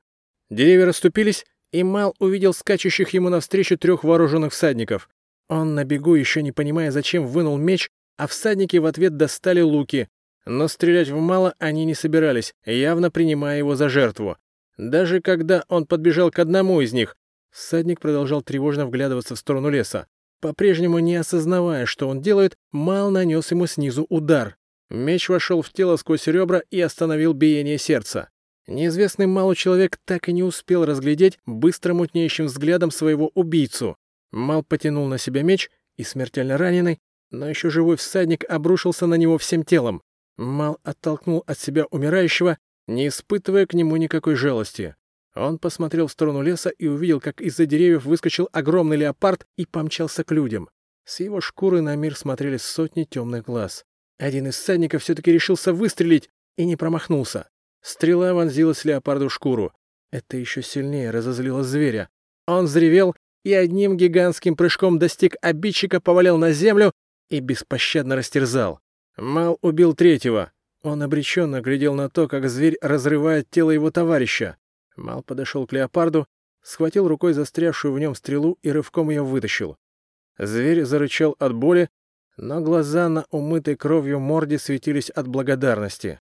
Деревья расступились, и Мал увидел скачущих ему навстречу трех вооруженных всадников. Он на бегу, еще не понимая, зачем, вынул меч а всадники в ответ достали луки. Но стрелять в мало они не собирались, явно принимая его за жертву. Даже когда он подбежал к одному из них, всадник продолжал тревожно вглядываться в сторону леса. По-прежнему не осознавая, что он делает, Мал нанес ему снизу удар. Меч вошел в тело сквозь ребра и остановил биение сердца. Неизвестный Малу человек так и не успел разглядеть быстро мутнеющим взглядом своего убийцу. Мал потянул на себя меч, и смертельно раненый но еще живой всадник обрушился на него всем телом. Мал оттолкнул от себя умирающего, не испытывая к нему никакой жалости. Он посмотрел в сторону леса и увидел, как из-за деревьев выскочил огромный леопард и помчался к людям. С его шкуры на мир смотрели сотни темных глаз. Один из всадников все-таки решился выстрелить и не промахнулся. Стрела вонзилась леопарду в шкуру. Это еще сильнее разозлило зверя. Он взревел и одним гигантским прыжком достиг обидчика, повалил на землю и беспощадно растерзал. Мал убил третьего. Он обреченно глядел на то, как зверь разрывает тело его товарища. Мал подошел к леопарду, схватил рукой застрявшую в нем стрелу и рывком ее вытащил. Зверь зарычал от боли, но глаза на умытой кровью морде светились от благодарности.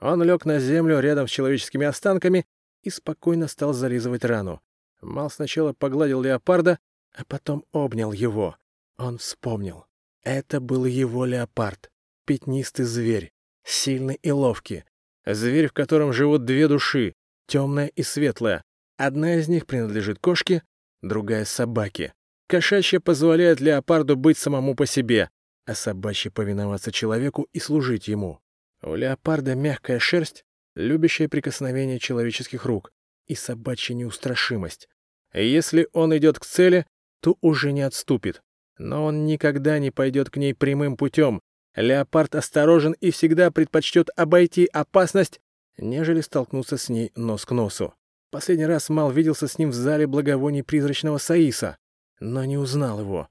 Он лег на землю рядом с человеческими останками и спокойно стал зализывать рану. Мал сначала погладил леопарда, а потом обнял его. Он вспомнил. Это был его леопард, пятнистый зверь, сильный и ловкий. Зверь, в котором живут две души, темная и светлая. Одна из них принадлежит кошке, другая — собаке. Кошачья позволяет леопарду быть самому по себе, а собачья повиноваться человеку и служить ему. У леопарда мягкая шерсть, любящее прикосновение человеческих рук и собачья неустрашимость. Если он идет к цели, то уже не отступит. Но он никогда не пойдет к ней прямым путем. Леопард осторожен и всегда предпочтет обойти опасность, нежели столкнуться с ней нос к носу. Последний раз Мал виделся с ним в зале благовоний призрачного Саиса. но не узнал его.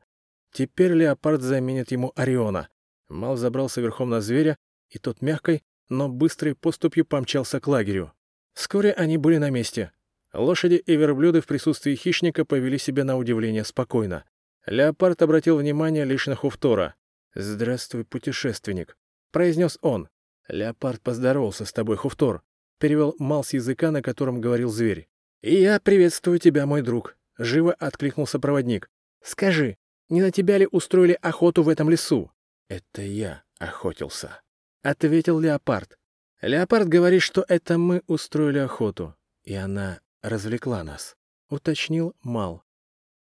Теперь леопард заменит ему Ориона. Мал забрался верхом на зверя, и тот мягкой, но быстрой поступью помчался к лагерю. Вскоре они были на месте. Лошади и верблюды в присутствии хищника повели себя на удивление спокойно. Леопард обратил внимание лишь на Хуфтора. «Здравствуй, путешественник», — произнес он. «Леопард поздоровался с тобой, Хуфтор», — перевел Мал с языка, на котором говорил зверь. «И я приветствую тебя, мой друг», — живо откликнулся проводник. «Скажи, не на тебя ли устроили охоту в этом лесу?» «Это я охотился», — ответил Леопард. «Леопард говорит, что это мы устроили охоту, и она развлекла нас», — уточнил Мал.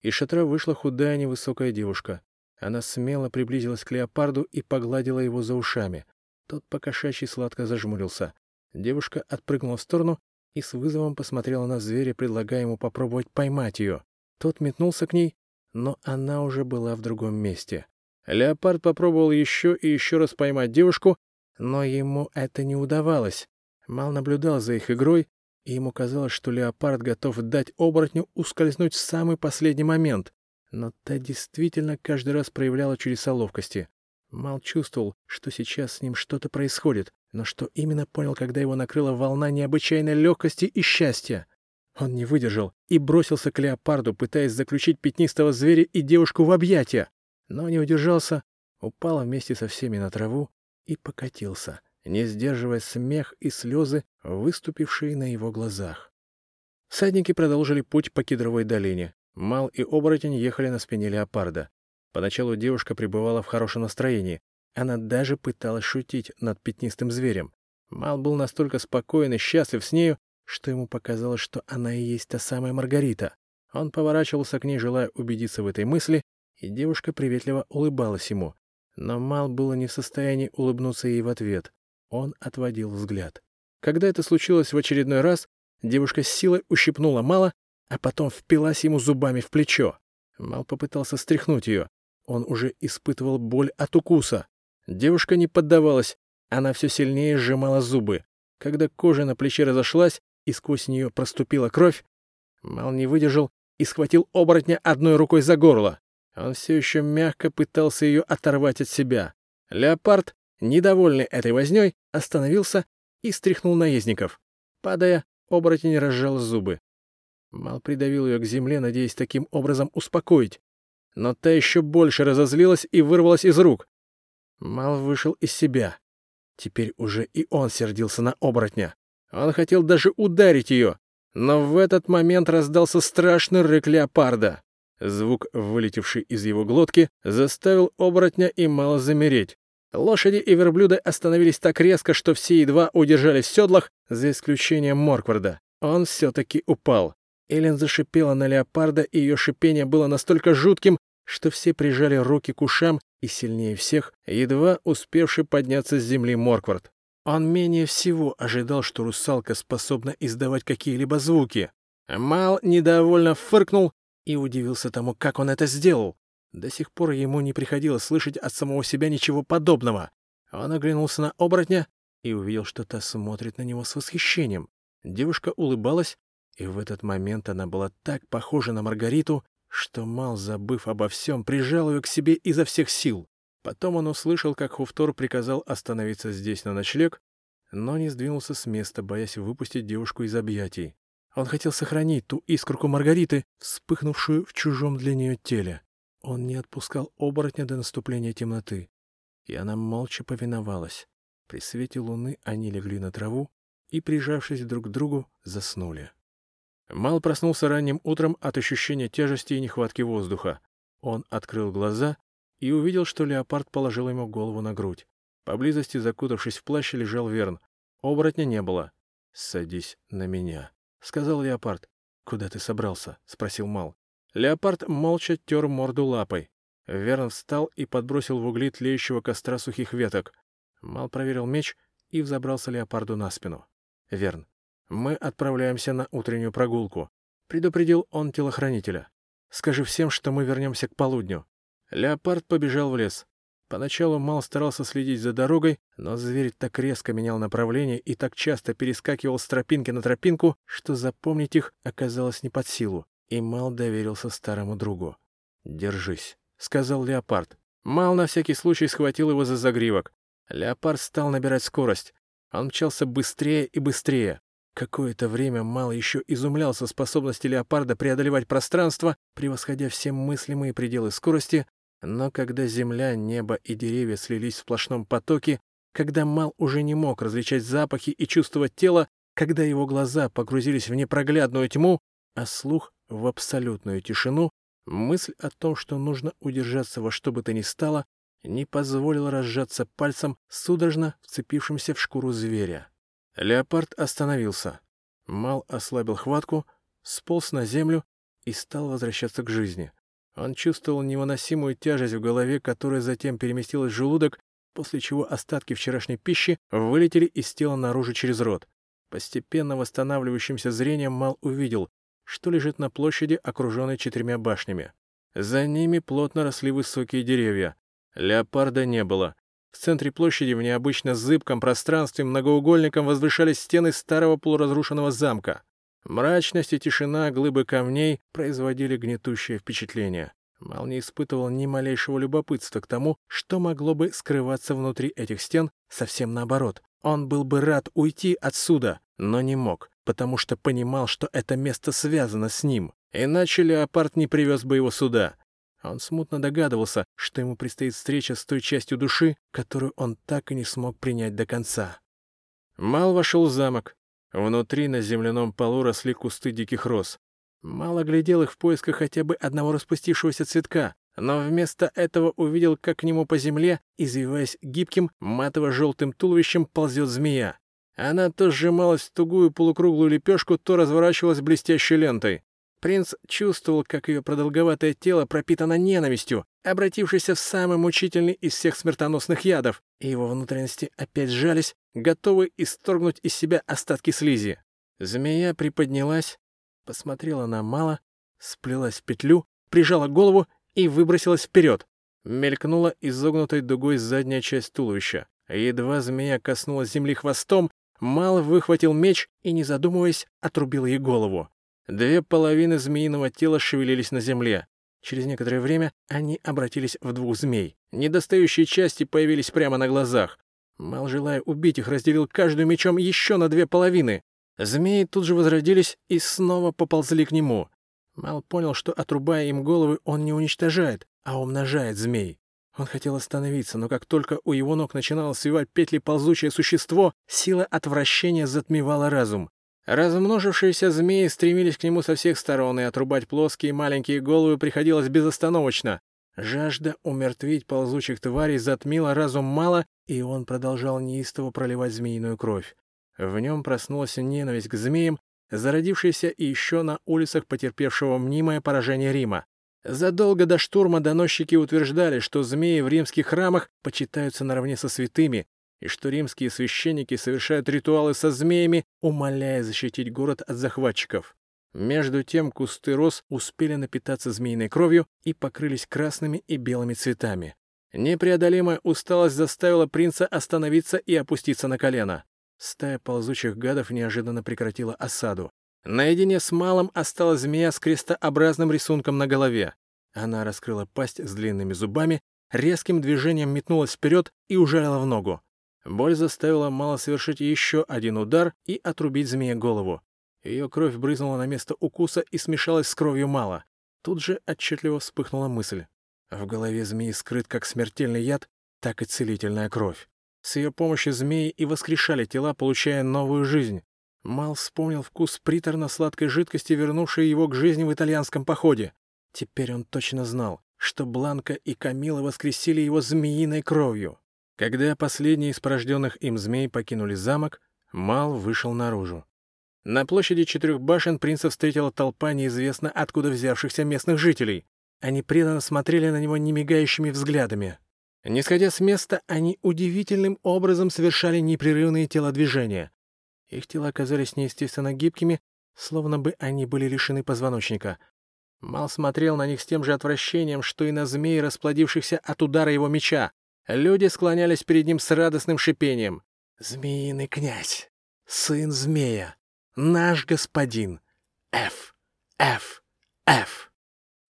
Из шатра вышла худая невысокая девушка. Она смело приблизилась к Леопарду и погладила его за ушами. Тот покошачий сладко зажмурился. Девушка отпрыгнула в сторону и с вызовом посмотрела на зверя, предлагая ему попробовать поймать ее. Тот метнулся к ней, но она уже была в другом месте. Леопард попробовал еще и еще раз поймать девушку, но ему это не удавалось. Мал наблюдал за их игрой, и ему казалось, что леопард готов дать оборотню ускользнуть в самый последний момент. Но та действительно каждый раз проявляла чудеса ловкости. Мал чувствовал, что сейчас с ним что-то происходит, но что именно понял, когда его накрыла волна необычайной легкости и счастья. Он не выдержал и бросился к леопарду, пытаясь заключить пятнистого зверя и девушку в объятия, но не удержался, упал вместе со всеми на траву и покатился, не сдерживая смех и слезы, выступившие на его глазах. Всадники продолжили путь по кедровой долине. Мал и оборотень ехали на спине леопарда. Поначалу девушка пребывала в хорошем настроении. Она даже пыталась шутить над пятнистым зверем. Мал был настолько спокоен и счастлив с нею, что ему показалось, что она и есть та самая Маргарита. Он поворачивался к ней, желая убедиться в этой мысли, и девушка приветливо улыбалась ему. Но Мал было не в состоянии улыбнуться ей в ответ. Он отводил взгляд. Когда это случилось в очередной раз, девушка с силой ущипнула Мала, а потом впилась ему зубами в плечо. Мал попытался стряхнуть ее. Он уже испытывал боль от укуса. Девушка не поддавалась. Она все сильнее сжимала зубы. Когда кожа на плече разошлась и сквозь нее проступила кровь, Мал не выдержал и схватил оборотня одной рукой за горло. Он все еще мягко пытался ее оторвать от себя. Леопард, недовольный этой возней, остановился и стряхнул наездников. Падая, оборотень разжал зубы. Мал придавил ее к земле, надеясь таким образом успокоить. Но та еще больше разозлилась и вырвалась из рук. Мал вышел из себя. Теперь уже и он сердился на оборотня. Он хотел даже ударить ее, но в этот момент раздался страшный рык леопарда. Звук, вылетевший из его глотки, заставил оборотня и мало замереть. Лошади и верблюды остановились так резко, что все едва удержались в седлах, за исключением Моркварда. Он все-таки упал. Эллен зашипела на леопарда, и ее шипение было настолько жутким, что все прижали руки к ушам, и сильнее всех, едва успевший подняться с земли Морквард. Он менее всего ожидал, что русалка способна издавать какие-либо звуки. Мал недовольно фыркнул и удивился тому, как он это сделал. До сих пор ему не приходилось слышать от самого себя ничего подобного. Он оглянулся на оборотня и увидел, что та смотрит на него с восхищением. Девушка улыбалась, и в этот момент она была так похожа на Маргариту, что Мал, забыв обо всем, прижал ее к себе изо всех сил. Потом он услышал, как Хуфтор приказал остановиться здесь на ночлег, но не сдвинулся с места, боясь выпустить девушку из объятий. Он хотел сохранить ту искорку Маргариты, вспыхнувшую в чужом для нее теле. Он не отпускал оборотня до наступления темноты. И она молча повиновалась. При свете луны они легли на траву и, прижавшись друг к другу, заснули. Мал проснулся ранним утром от ощущения тяжести и нехватки воздуха. Он открыл глаза и увидел, что леопард положил ему голову на грудь. Поблизости, закутавшись в плащ, лежал Верн. Оборотня не было. «Садись на меня», — сказал леопард. «Куда ты собрался?» — спросил Мал. Леопард молча тер морду лапой. Верн встал и подбросил в угли тлеющего костра сухих веток. Мал проверил меч и взобрался леопарду на спину. «Верн, мы отправляемся на утреннюю прогулку», — предупредил он телохранителя. «Скажи всем, что мы вернемся к полудню». Леопард побежал в лес. Поначалу Мал старался следить за дорогой, но зверь так резко менял направление и так часто перескакивал с тропинки на тропинку, что запомнить их оказалось не под силу и Мал доверился старому другу. «Держись», — сказал леопард. Мал на всякий случай схватил его за загривок. Леопард стал набирать скорость. Он мчался быстрее и быстрее. Какое-то время Мал еще изумлялся способности леопарда преодолевать пространство, превосходя все мыслимые пределы скорости, но когда земля, небо и деревья слились в сплошном потоке, когда Мал уже не мог различать запахи и чувствовать тело, когда его глаза погрузились в непроглядную тьму, а слух — в абсолютную тишину, мысль о том, что нужно удержаться во что бы то ни стало, не позволила разжаться пальцем, судорожно вцепившимся в шкуру зверя. Леопард остановился. Мал ослабил хватку, сполз на землю и стал возвращаться к жизни. Он чувствовал невыносимую тяжесть в голове, которая затем переместилась в желудок, после чего остатки вчерашней пищи вылетели из тела наружу через рот. Постепенно восстанавливающимся зрением Мал увидел, что лежит на площади, окруженной четырьмя башнями. За ними плотно росли высокие деревья. Леопарда не было. В центре площади в необычно зыбком пространстве многоугольником возвышались стены старого полуразрушенного замка. Мрачность и тишина глыбы камней производили гнетущее впечатление. Мал не испытывал ни малейшего любопытства к тому, что могло бы скрываться внутри этих стен, совсем наоборот. Он был бы рад уйти отсюда, но не мог, потому что понимал, что это место связано с ним. Иначе леопард не привез бы его сюда. Он смутно догадывался, что ему предстоит встреча с той частью души, которую он так и не смог принять до конца. Мал вошел в замок. Внутри на земляном полу росли кусты диких роз. Мало глядел их в поисках хотя бы одного распустившегося цветка, но вместо этого увидел, как к нему по земле, извиваясь гибким, матово-желтым туловищем, ползет змея. Она то сжималась в тугую полукруглую лепешку, то разворачивалась блестящей лентой. Принц чувствовал, как ее продолговатое тело пропитано ненавистью, обратившейся в самый мучительный из всех смертоносных ядов, и его внутренности опять сжались, готовые исторгнуть из себя остатки слизи. Змея приподнялась, посмотрела на Мала, сплелась в петлю, прижала голову и выбросилась вперед. Мелькнула изогнутой дугой задняя часть туловища. Едва змея коснулась земли хвостом, Мал выхватил меч и, не задумываясь, отрубил ей голову. Две половины змеиного тела шевелились на земле. Через некоторое время они обратились в двух змей. Недостающие части появились прямо на глазах. Мал, желая убить их, разделил каждую мечом еще на две половины. Змеи тут же возродились и снова поползли к нему. Мал понял, что, отрубая им головы, он не уничтожает, а умножает змей. Он хотел остановиться, но как только у его ног начинало свивать петли ползучее существо, сила отвращения затмевала разум. Размножившиеся змеи стремились к нему со всех сторон, и отрубать плоские маленькие головы приходилось безостановочно. Жажда умертвить ползучих тварей затмила разум мало, и он продолжал неистово проливать змеиную кровь. В нем проснулась ненависть к змеям, зародившаяся еще на улицах потерпевшего мнимое поражение Рима. Задолго до штурма доносчики утверждали, что змеи в римских храмах почитаются наравне со святыми, и что римские священники совершают ритуалы со змеями, умоляя защитить город от захватчиков. Между тем кусты роз успели напитаться змеиной кровью и покрылись красными и белыми цветами. Непреодолимая усталость заставила принца остановиться и опуститься на колено. Стая ползучих гадов неожиданно прекратила осаду. Наедине с малым осталась змея с крестообразным рисунком на голове. Она раскрыла пасть с длинными зубами, резким движением метнулась вперед и ужалила в ногу. Боль заставила Мало совершить еще один удар и отрубить змее голову. Ее кровь брызнула на место укуса и смешалась с кровью Мала. Тут же отчетливо вспыхнула мысль. В голове змеи скрыт как смертельный яд, так и целительная кровь. С ее помощью змеи и воскрешали тела, получая новую жизнь. Мал вспомнил вкус приторно-сладкой жидкости, вернувшей его к жизни в итальянском походе. Теперь он точно знал, что Бланка и Камила воскресили его змеиной кровью. Когда последние из порожденных им змей покинули замок, Мал вышел наружу. На площади четырех башен принца встретила толпа неизвестно откуда взявшихся местных жителей. Они преданно смотрели на него немигающими взглядами. Не сходя с места, они удивительным образом совершали непрерывные телодвижения. Их тела оказались неестественно гибкими, словно бы они были лишены позвоночника. Мал смотрел на них с тем же отвращением, что и на змей, расплодившихся от удара его меча. Люди склонялись перед ним с радостным шипением. «Змеиный князь! Сын змея! Наш господин! Ф! Ф! Ф!»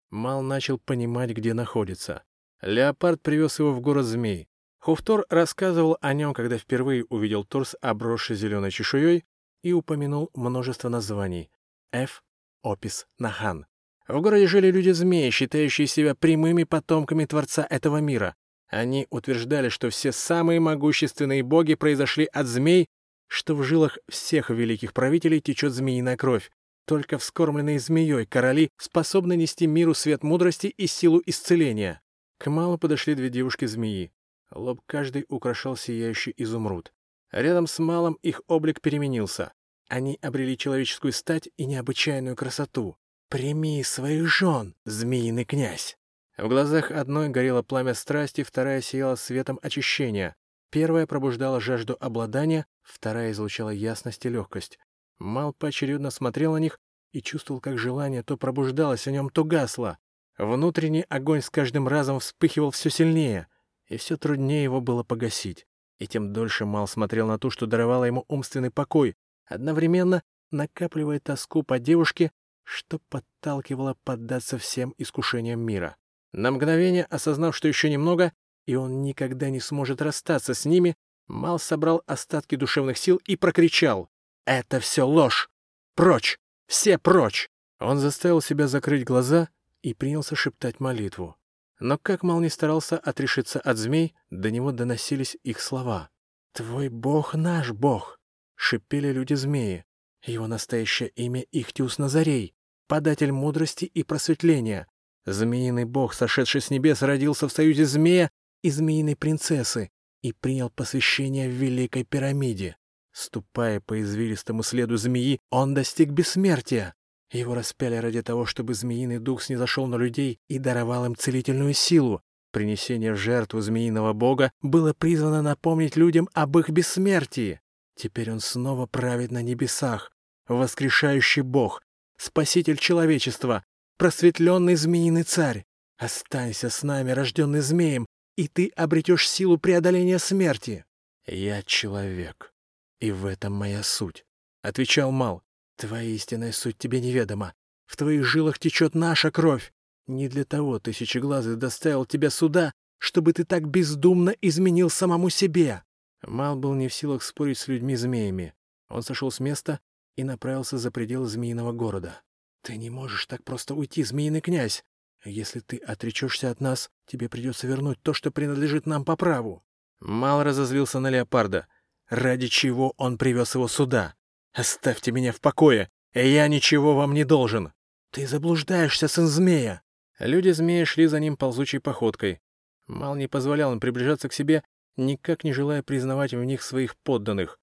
Мал начал понимать, где находится. Леопард привез его в город змей. Хуфтор рассказывал о нем, когда впервые увидел торс, обросший зеленой чешуей, и упомянул множество названий. Ф. Опис Нахан. В городе жили люди-змеи, считающие себя прямыми потомками Творца этого мира. Они утверждали, что все самые могущественные боги произошли от змей, что в жилах всех великих правителей течет змеиная кровь. Только вскормленные змеей короли способны нести миру свет мудрости и силу исцеления. К Малу подошли две девушки-змеи. Лоб каждый украшал сияющий изумруд. Рядом с Малом их облик переменился. Они обрели человеческую стать и необычайную красоту. «Прими своих жен, змеиный князь!» В глазах одной горело пламя страсти, вторая сияла светом очищения. Первая пробуждала жажду обладания, вторая излучала ясность и легкость. Мал поочередно смотрел на них и чувствовал, как желание то пробуждалось в нем, то гасло. Внутренний огонь с каждым разом вспыхивал все сильнее — и все труднее его было погасить. И тем дольше Мал смотрел на ту, что даровала ему умственный покой, одновременно накапливая тоску по девушке, что подталкивало поддаться всем искушениям мира. На мгновение, осознав, что еще немного, и он никогда не сможет расстаться с ними, Мал собрал остатки душевных сил и прокричал «Это все ложь! Прочь! Все прочь!» Он заставил себя закрыть глаза и принялся шептать молитву. Но как Мал не старался отрешиться от змей, до него доносились их слова. «Твой бог наш бог!» — шипели люди-змеи. Его настоящее имя Ихтиус Назарей, податель мудрости и просветления. Змеиный бог, сошедший с небес, родился в союзе змея и змеиной принцессы и принял посвящение в Великой пирамиде. Ступая по извилистому следу змеи, он достиг бессмертия. Его распяли ради того, чтобы змеиный дух снизошел на людей и даровал им целительную силу. Принесение в жертву змеиного бога было призвано напомнить людям об их бессмертии. Теперь он снова правит на небесах, воскрешающий бог, спаситель человечества, просветленный змеиный царь. Останься с нами, рожденный змеем, и ты обретешь силу преодоления смерти. Я человек, и в этом моя суть, — отвечал Мал. Твоя истинная суть тебе неведома. В твоих жилах течет наша кровь. Не для того Тысячеглазый доставил тебя сюда, чтобы ты так бездумно изменил самому себе». Мал был не в силах спорить с людьми-змеями. Он сошел с места и направился за пределы змеиного города. «Ты не можешь так просто уйти, змеиный князь. Если ты отречешься от нас, тебе придется вернуть то, что принадлежит нам по праву». Мал разозлился на леопарда. Ради чего он привез его сюда? «Оставьте меня в покое! Я ничего вам не должен!» «Ты заблуждаешься, сын змея!» Люди-змеи шли за ним ползучей походкой. Мал не позволял им приближаться к себе, никак не желая признавать в них своих подданных.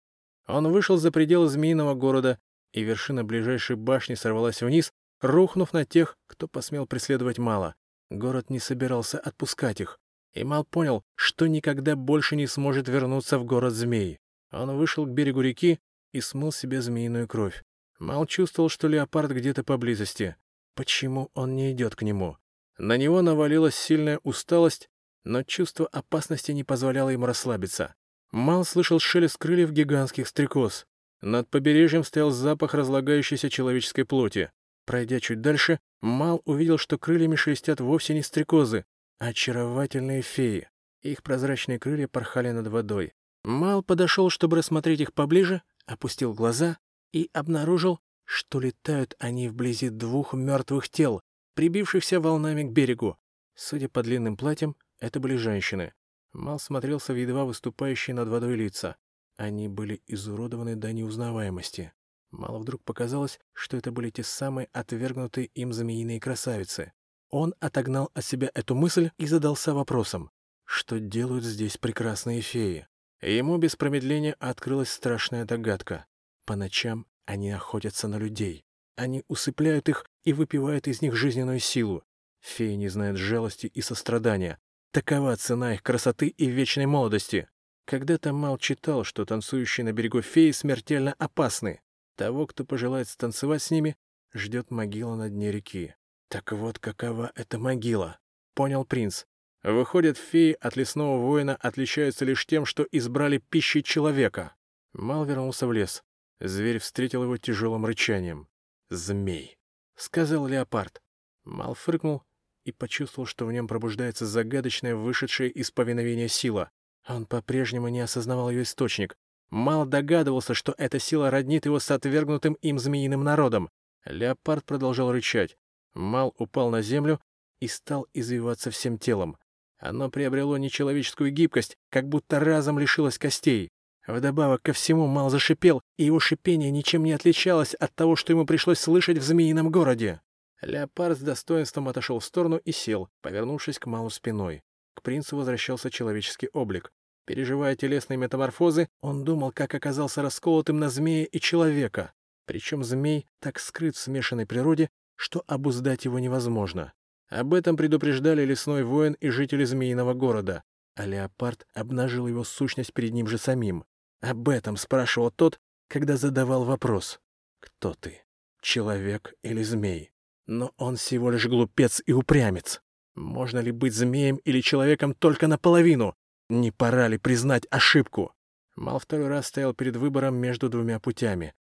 Он вышел за пределы змеиного города, и вершина ближайшей башни сорвалась вниз, рухнув на тех, кто посмел преследовать Мала. Город не собирался отпускать их. И Мал понял, что никогда больше не сможет вернуться в город змей. Он вышел к берегу реки, и смыл себе змеиную кровь. Мал чувствовал, что леопард где-то поблизости. Почему он не идет к нему? На него навалилась сильная усталость, но чувство опасности не позволяло ему расслабиться. Мал слышал шелест крыльев гигантских стрекоз. Над побережьем стоял запах разлагающейся человеческой плоти. Пройдя чуть дальше, Мал увидел, что крыльями шелестят вовсе не стрекозы, а очаровательные феи. Их прозрачные крылья порхали над водой. Мал подошел, чтобы рассмотреть их поближе, опустил глаза и обнаружил, что летают они вблизи двух мертвых тел, прибившихся волнами к берегу. Судя по длинным платьям, это были женщины. Мал смотрелся в едва выступающие над водой лица. Они были изуродованы до неузнаваемости. Мало вдруг показалось, что это были те самые отвергнутые им змеиные красавицы. Он отогнал от себя эту мысль и задался вопросом, что делают здесь прекрасные феи. Ему без промедления открылась страшная догадка. По ночам они охотятся на людей. Они усыпляют их и выпивают из них жизненную силу. Феи не знают жалости и сострадания. Такова цена их красоты и вечной молодости. Когда-то Мал читал, что танцующие на берегу феи смертельно опасны. Того, кто пожелает станцевать с ними, ждет могила на дне реки. Так вот, какова эта могила, понял принц. Выходят, феи от лесного воина отличаются лишь тем, что избрали пищей человека. Мал вернулся в лес. Зверь встретил его тяжелым рычанием. «Змей», — сказал леопард. Мал фыркнул и почувствовал, что в нем пробуждается загадочная, вышедшая из повиновения сила. Он по-прежнему не осознавал ее источник. Мало догадывался, что эта сила роднит его с отвергнутым им змеиным народом. Леопард продолжал рычать. Мал упал на землю и стал извиваться всем телом. Оно приобрело нечеловеческую гибкость, как будто разом лишилось костей. Вдобавок ко всему Мал зашипел, и его шипение ничем не отличалось от того, что ему пришлось слышать в Змеином городе. Леопард с достоинством отошел в сторону и сел, повернувшись к Малу спиной. К принцу возвращался человеческий облик. Переживая телесные метаморфозы, он думал, как оказался расколотым на змея и человека. Причем змей так скрыт в смешанной природе, что обуздать его невозможно. Об этом предупреждали лесной воин и жители Змеиного города, а леопард обнажил его сущность перед ним же самим. Об этом спрашивал тот, когда задавал вопрос. «Кто ты? Человек или змей?» Но он всего лишь глупец и упрямец. Можно ли быть змеем или человеком только наполовину? Не пора ли признать ошибку? Мал второй раз стоял перед выбором между двумя путями.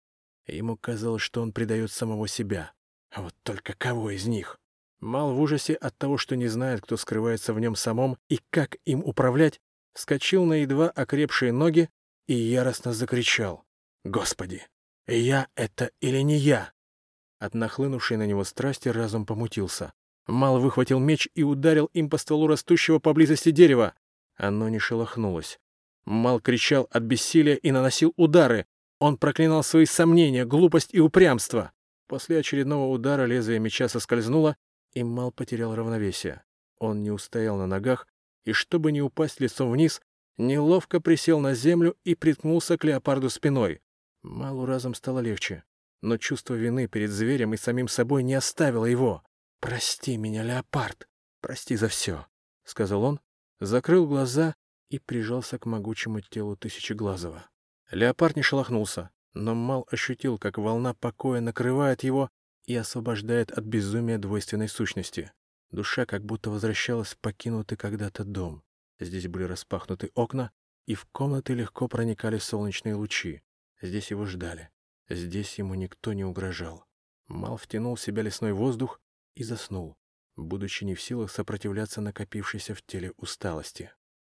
Ему казалось, что он предает самого себя. А вот только кого из них? Мал в ужасе от того, что не знает, кто скрывается в нем самом и как им управлять, вскочил на едва окрепшие ноги и яростно закричал. «Господи, я это или не я?» От нахлынувшей на него страсти разум помутился. Мал выхватил меч и ударил им по стволу растущего поблизости дерева. Оно не шелохнулось. Мал кричал от бессилия и наносил удары. Он проклинал свои сомнения, глупость и упрямство. После очередного удара лезвие меча соскользнуло, и Мал потерял равновесие. Он не устоял на ногах, и, чтобы не упасть лицом вниз, неловко присел на землю и приткнулся к леопарду спиной. Малу разом стало легче, но чувство вины перед зверем и самим собой не оставило его. «Прости меня, леопард, прости за все», — сказал он, закрыл глаза и прижался к могучему телу Тысячеглазого. Леопард не шелохнулся, но Мал ощутил, как волна покоя накрывает его и освобождает от безумия двойственной сущности. Душа как будто возвращалась в покинутый когда-то дом. Здесь были распахнуты окна, и в комнаты легко проникали солнечные лучи. Здесь его ждали. Здесь ему никто не угрожал. Мал втянул в себя лесной воздух и заснул, будучи не в силах сопротивляться накопившейся в теле усталости.